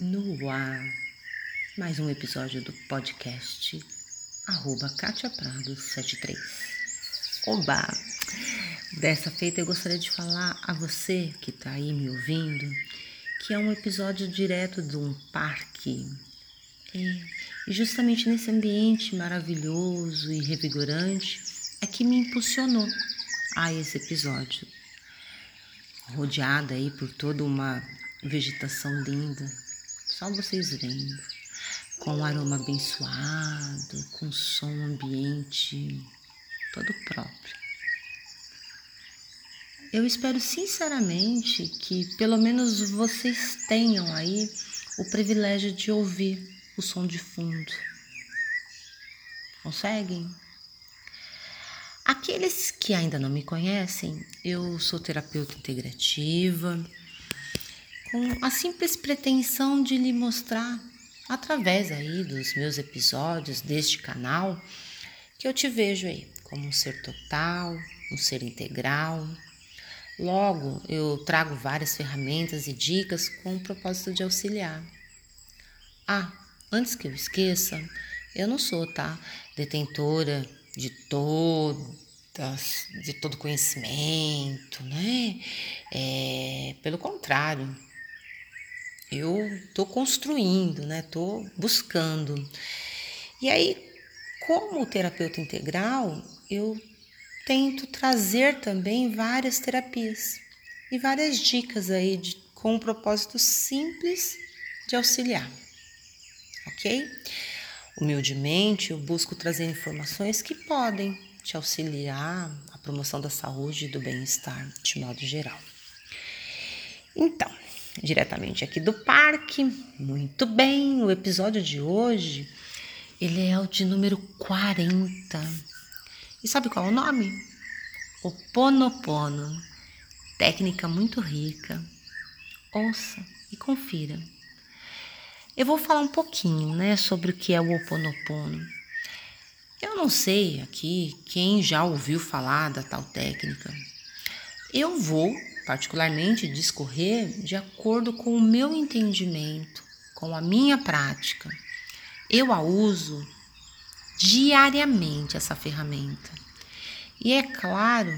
no ar mais um episódio do podcast arroba Katia Prado 73. Oba! Dessa feita eu gostaria de falar a você que está aí me ouvindo que é um episódio direto de um parque. E justamente nesse ambiente maravilhoso e revigorante é que me impulsionou a esse episódio. Rodeada aí por toda uma vegetação linda, só vocês vendo, com um aroma abençoado, com som ambiente todo próprio. Eu espero sinceramente que pelo menos vocês tenham aí o privilégio de ouvir o som de fundo. Conseguem? Aqueles que ainda não me conhecem, eu sou terapeuta integrativa, com a simples pretensão de lhe mostrar, através aí dos meus episódios deste canal, que eu te vejo aí como um ser total, um ser integral. Logo, eu trago várias ferramentas e dicas com o propósito de auxiliar. Ah, antes que eu esqueça, eu não sou, tá, detentora de todas, de todo conhecimento, né? É, pelo contrário, eu estou construindo, né? Estou buscando. E aí, como terapeuta integral, eu tento trazer também várias terapias e várias dicas aí de, com um propósito simples de auxiliar, ok? Humildemente, eu busco trazer informações que podem te auxiliar à promoção da saúde e do bem-estar de modo geral. Então, diretamente aqui do parque, muito bem, o episódio de hoje, ele é o de número 40. E sabe qual é o nome? O Ponopono, técnica muito rica. Ouça e confira. Eu vou falar um pouquinho, né, sobre o que é o Oponopono. Eu não sei aqui quem já ouviu falar da tal técnica. Eu vou, particularmente, discorrer de acordo com o meu entendimento, com a minha prática. Eu a uso diariamente essa ferramenta. E é claro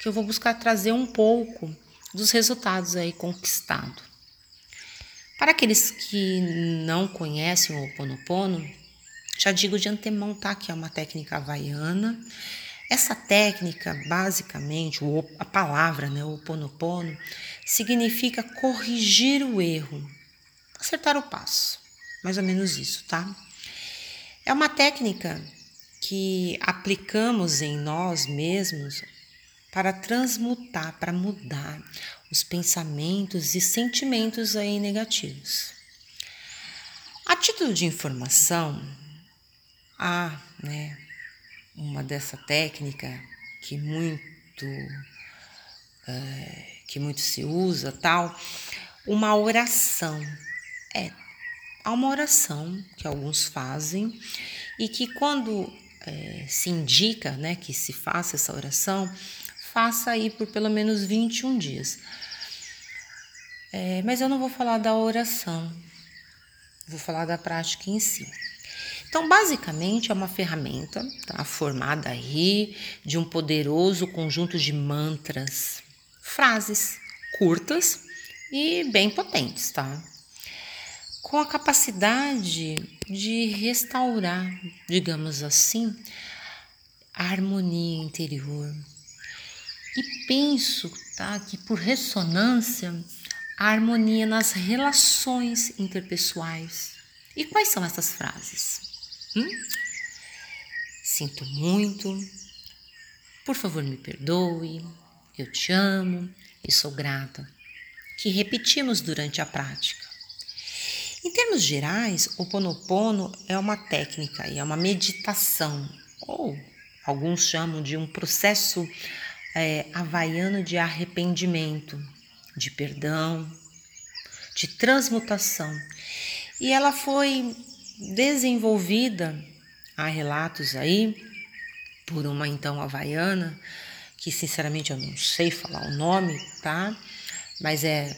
que eu vou buscar trazer um pouco dos resultados aí conquistados. Para aqueles que não conhecem o Ho Oponopono, já digo de antemão, tá? Que é uma técnica havaiana. Essa técnica, basicamente, a palavra, né, o Oponopono, significa corrigir o erro, acertar o passo. Mais ou menos isso, tá? É uma técnica que aplicamos em nós mesmos para transmutar, para mudar os pensamentos e sentimentos aí negativos. A título de informação, há né, uma dessa técnica que muito é, que muito se usa tal, uma oração. É, há uma oração que alguns fazem e que quando é, se indica né, que se faça essa oração, faça aí por pelo menos 21 dias. É, mas eu não vou falar da oração, vou falar da prática em si. Então, basicamente, é uma ferramenta tá, formada aí de um poderoso conjunto de mantras, frases curtas e bem potentes, tá? Com a capacidade de restaurar, digamos assim, a harmonia interior, e penso tá, que, por ressonância, a harmonia nas relações interpessoais. E quais são essas frases? Hum? Sinto muito, por favor me perdoe, eu te amo e sou grata, que repetimos durante a prática. Em termos gerais, o Ponopono é uma técnica e é uma meditação, ou alguns chamam de um processo é, havaiano de arrependimento, de perdão, de transmutação. E ela foi desenvolvida, há relatos aí, por uma então havaiana, que sinceramente eu não sei falar o nome, tá? Mas é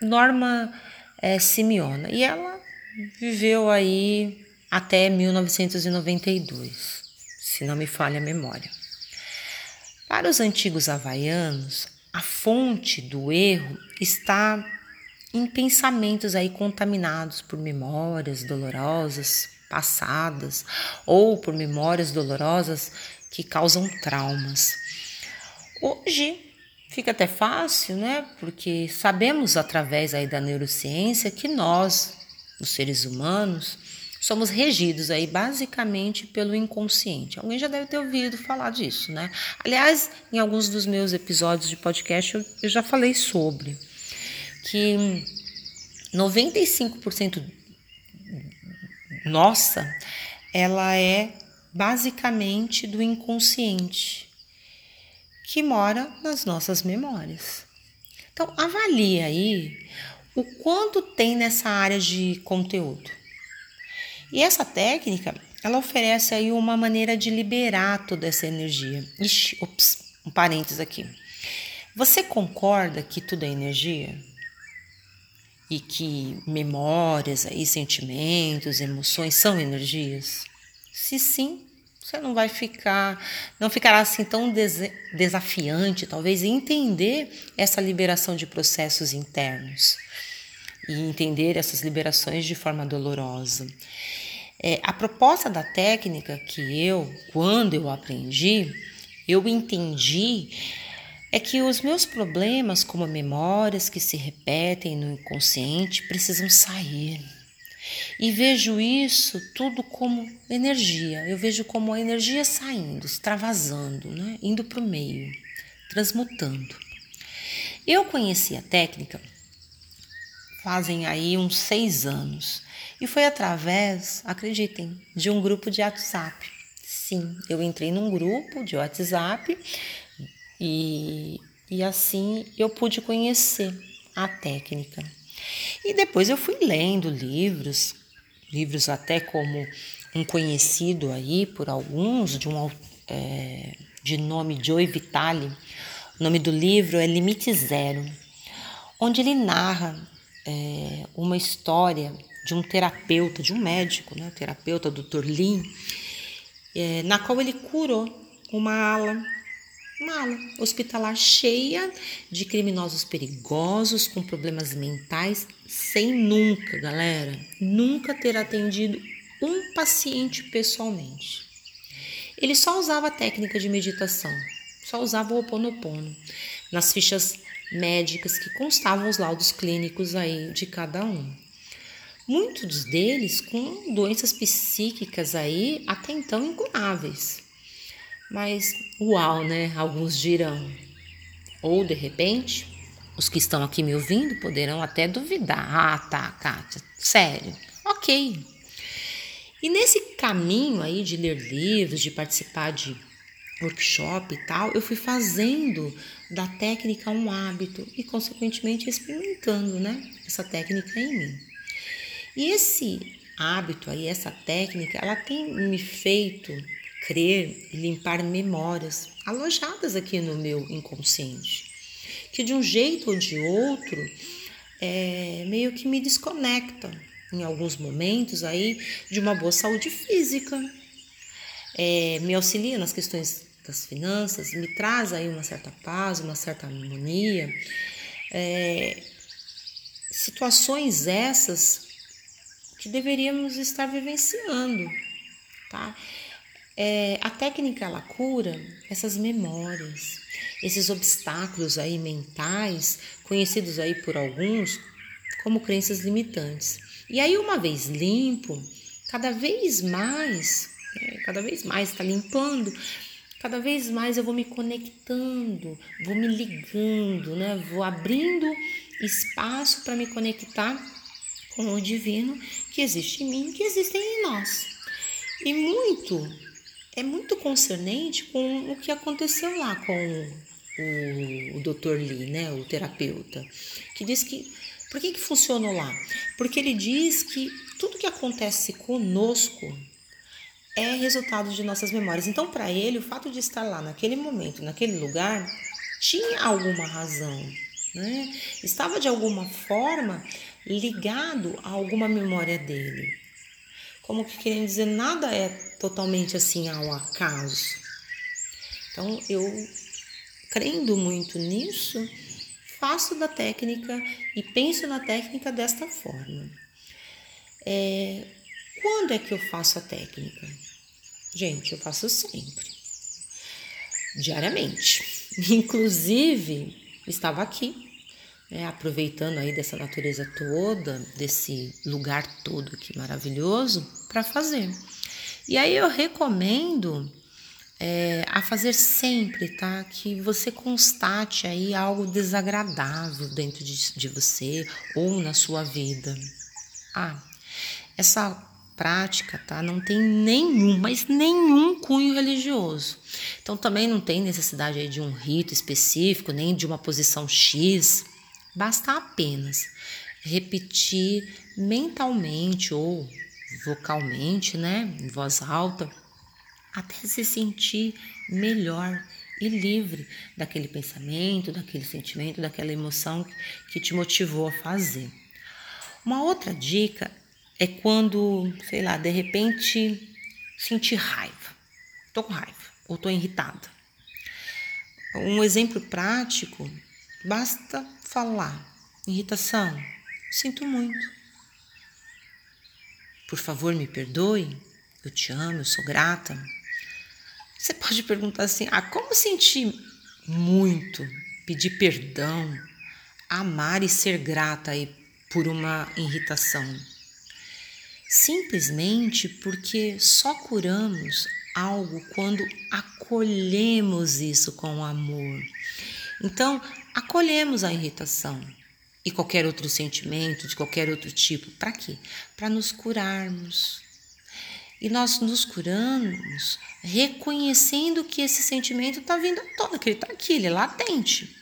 Norma é, Simeona. E ela viveu aí até 1992, se não me falha a memória. Para os antigos havaianos, a fonte do erro está em pensamentos aí contaminados por memórias dolorosas passadas ou por memórias dolorosas que causam traumas. Hoje fica até fácil, né? Porque sabemos através aí da neurociência que nós, os seres humanos, somos regidos aí basicamente pelo inconsciente. Alguém já deve ter ouvido falar disso, né? Aliás, em alguns dos meus episódios de podcast eu, eu já falei sobre que 95% nossa, ela é basicamente do inconsciente que mora nas nossas memórias. Então, avalie aí o quanto tem nessa área de conteúdo. E essa técnica, ela oferece aí uma maneira de liberar toda essa energia. Ixi, ops, um parênteses aqui. Você concorda que tudo é energia? E que memórias, aí, sentimentos, emoções são energias? Se sim, você não vai ficar, não ficará assim tão des desafiante, talvez, entender essa liberação de processos internos e entender essas liberações de forma dolorosa. É, a proposta da técnica que eu, quando eu aprendi, eu entendi é que os meus problemas, como memórias que se repetem no inconsciente, precisam sair. E vejo isso tudo como energia. Eu vejo como a energia saindo, extravasando, né? indo para o meio, transmutando. Eu conheci a técnica fazem aí uns seis anos. E foi através, acreditem, de um grupo de WhatsApp. Sim, eu entrei num grupo de WhatsApp e, e assim eu pude conhecer a técnica. E depois eu fui lendo livros, livros até como um conhecido aí por alguns, de um é, de nome Joe Vitale. O nome do livro é Limite Zero, onde ele narra é, uma história de um terapeuta, de um médico, né, terapeuta, Dr. Lin, é, na qual ele curou uma ala, uma ala hospitalar cheia de criminosos perigosos com problemas mentais, sem nunca, galera, nunca ter atendido um paciente pessoalmente. Ele só usava a técnica de meditação, só usava o Oponopono nas fichas médicas que constavam os laudos clínicos aí de cada um. Muitos deles com doenças psíquicas aí até então incuráveis. Mas uau, né? Alguns dirão. Ou de repente, os que estão aqui me ouvindo poderão até duvidar. Ah, tá, Kátia, sério. Ok. E nesse caminho aí de ler livros, de participar de workshop e tal, eu fui fazendo da técnica um hábito e, consequentemente, experimentando né, essa técnica em mim. E esse hábito aí, essa técnica, ela tem me feito crer e limpar memórias alojadas aqui no meu inconsciente, que de um jeito ou de outro é, meio que me desconecta em alguns momentos aí de uma boa saúde física, é, me auxilia nas questões das finanças, me traz aí uma certa paz, uma certa harmonia. É, situações essas que deveríamos estar vivenciando, tá? É, a técnica ela cura essas memórias, esses obstáculos aí mentais, conhecidos aí por alguns como crenças limitantes. E aí uma vez limpo, cada vez mais, né, cada vez mais está limpando, cada vez mais eu vou me conectando, vou me ligando, né? Vou abrindo espaço para me conectar com o divino que existe em mim, que existem em nós. E muito é muito concernente com o que aconteceu lá com o, o Dr. Lee, né, o terapeuta, que diz que por que, que funcionou lá? Porque ele diz que tudo que acontece conosco é resultado de nossas memórias. Então, para ele, o fato de estar lá naquele momento, naquele lugar, tinha alguma razão. né? Estava de alguma forma ligado a alguma memória dele. Como que querendo dizer, nada é totalmente assim ao acaso. Então, eu crendo muito nisso, faço da técnica e penso na técnica desta forma. É, quando é que eu faço a técnica? Gente, eu faço sempre, diariamente. Inclusive, estava aqui, né, aproveitando aí dessa natureza toda, desse lugar todo aqui maravilhoso, para fazer. E aí eu recomendo é, a fazer sempre, tá? Que você constate aí algo desagradável dentro de, de você ou na sua vida. Ah, essa prática, tá? Não tem nenhum, mas nenhum cunho religioso. Então também não tem necessidade aí de um rito específico, nem de uma posição X. Basta apenas repetir mentalmente ou vocalmente, né, em voz alta, até se sentir melhor e livre daquele pensamento, daquele sentimento, daquela emoção que te motivou a fazer. Uma outra dica é quando, sei lá, de repente sentir raiva. Tô com raiva ou tô irritada. Um exemplo prático, basta falar. Irritação, sinto muito. Por favor, me perdoe. Eu te amo, eu sou grata. Você pode perguntar assim: ah, como sentir muito, pedir perdão, amar e ser grata aí por uma irritação? Simplesmente porque só curamos algo quando acolhemos isso com amor. Então, acolhemos a irritação e qualquer outro sentimento de qualquer outro tipo. Para quê? Para nos curarmos, e nós nos curamos reconhecendo que esse sentimento está vindo à tona, que ele está aqui, ele é latente.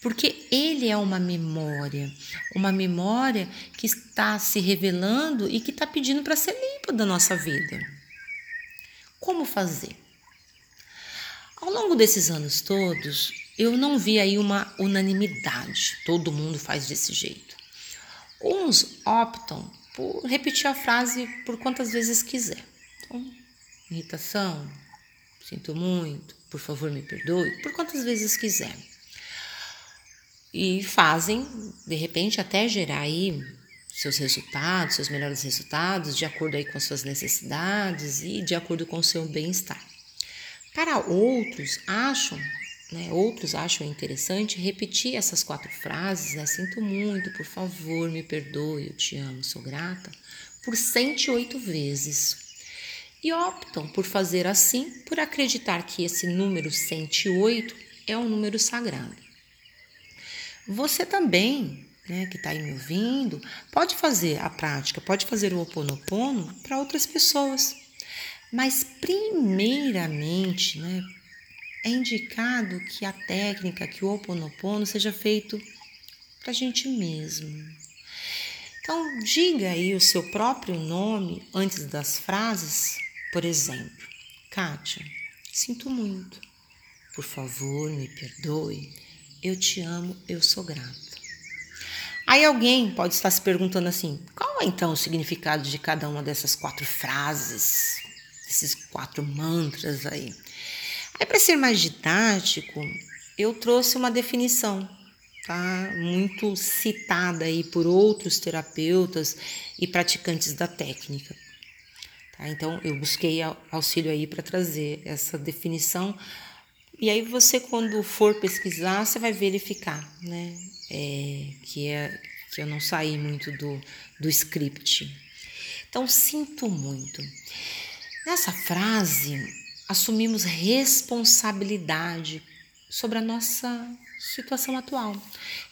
Porque ele é uma memória, uma memória que está se revelando e que está pedindo para ser limpa da nossa vida. Como fazer? Ao longo desses anos todos, eu não vi aí uma unanimidade, todo mundo faz desse jeito. Uns optam por repetir a frase por quantas vezes quiser. Então, irritação, sinto muito, por favor me perdoe, por quantas vezes quiser. E fazem, de repente, até gerar aí seus resultados, seus melhores resultados, de acordo aí com as suas necessidades e de acordo com o seu bem-estar. Para outros, acham, né, outros acham interessante repetir essas quatro frases, né, sinto muito, por favor, me perdoe, eu te amo, sou grata, por 108 vezes e optam por fazer assim por acreditar que esse número 108 é um número sagrado. Você também, né, que está aí me ouvindo, pode fazer a prática, pode fazer o Oponopono para outras pessoas. Mas, primeiramente, né, é indicado que a técnica, que o Oponopono seja feito para a gente mesmo. Então, diga aí o seu próprio nome antes das frases por exemplo, Kátia, sinto muito. Por favor, me perdoe. Eu te amo, eu sou grata. Aí alguém pode estar se perguntando assim: qual é então o significado de cada uma dessas quatro frases, esses quatro mantras aí? Aí, para ser mais didático, eu trouxe uma definição, tá? Muito citada aí por outros terapeutas e praticantes da técnica. Tá? Então, eu busquei auxílio aí para trazer essa definição. E aí você, quando for pesquisar, você vai verificar, né? É, que, é, que eu não saí muito do, do script. Então, sinto muito. Nessa frase, assumimos responsabilidade sobre a nossa situação atual.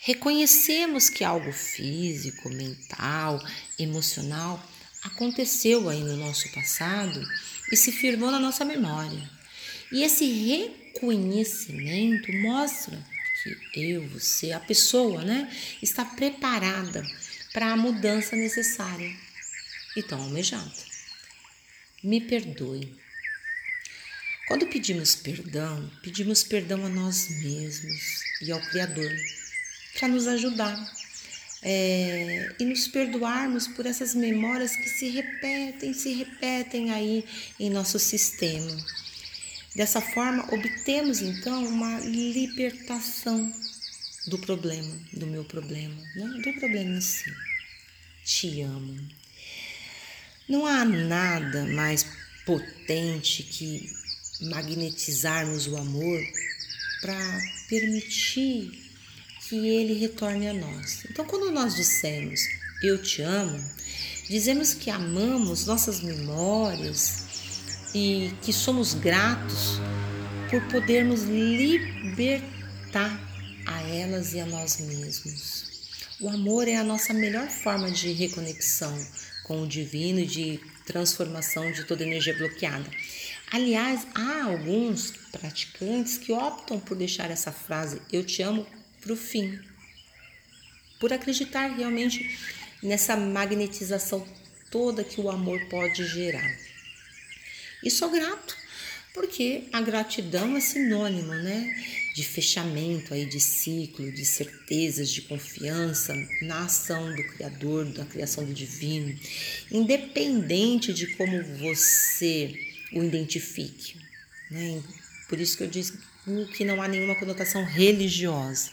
Reconhecemos que algo físico, mental, emocional aconteceu aí no nosso passado e se firmou na nossa memória. E esse reconhecimento mostra que eu, você, a pessoa, né, está preparada para a mudança necessária e tão almejada. Me perdoe. Quando pedimos perdão, pedimos perdão a nós mesmos e ao Criador. para nos ajudar é, e nos perdoarmos por essas memórias que se repetem, se repetem aí em nosso sistema. Dessa forma, obtemos então uma libertação do problema, do meu problema, né? do problema em si. Te amo. Não há nada mais potente que magnetizarmos o amor para permitir que ele retorne a nós. Então, quando nós dissemos eu te amo, dizemos que amamos nossas memórias e que somos gratos por podermos libertar a elas e a nós mesmos. O amor é a nossa melhor forma de reconexão com o divino e de transformação de toda energia bloqueada. Aliás, há alguns praticantes que optam por deixar essa frase eu te amo para o fim, por acreditar realmente nessa magnetização toda que o amor pode gerar. E sou grato, porque a gratidão é sinônimo, né, de fechamento aí de ciclo, de certezas, de confiança na ação do Criador, da criação do divino, independente de como você o identifique, né? Por isso que eu disse que não há nenhuma conotação religiosa.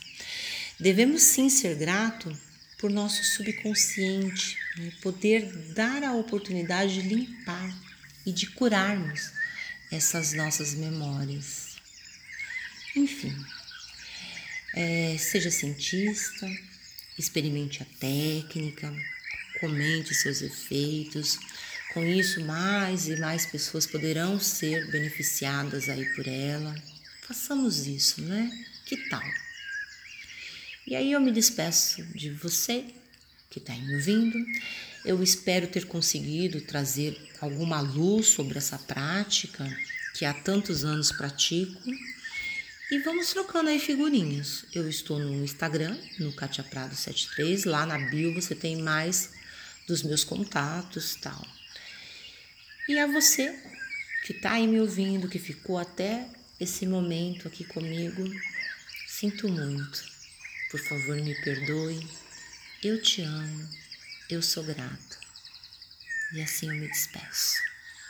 Devemos sim ser grato por nosso subconsciente, né? poder dar a oportunidade de limpar e de curarmos essas nossas memórias. Enfim, é, seja cientista, experimente a técnica, comente seus efeitos. Com isso, mais e mais pessoas poderão ser beneficiadas aí por ela. Façamos isso, né? Que tal? E aí eu me despeço de você que está me ouvindo. Eu espero ter conseguido trazer alguma luz sobre essa prática que há tantos anos pratico. E vamos trocando aí figurinhas. Eu estou no Instagram, no Katia Prado 73, lá na bio você tem mais dos meus contatos tal. E a você que está aí me ouvindo, que ficou até esse momento aqui comigo, sinto muito. Por favor, me perdoe. Eu te amo. Eu sou grato. E assim eu me despeço.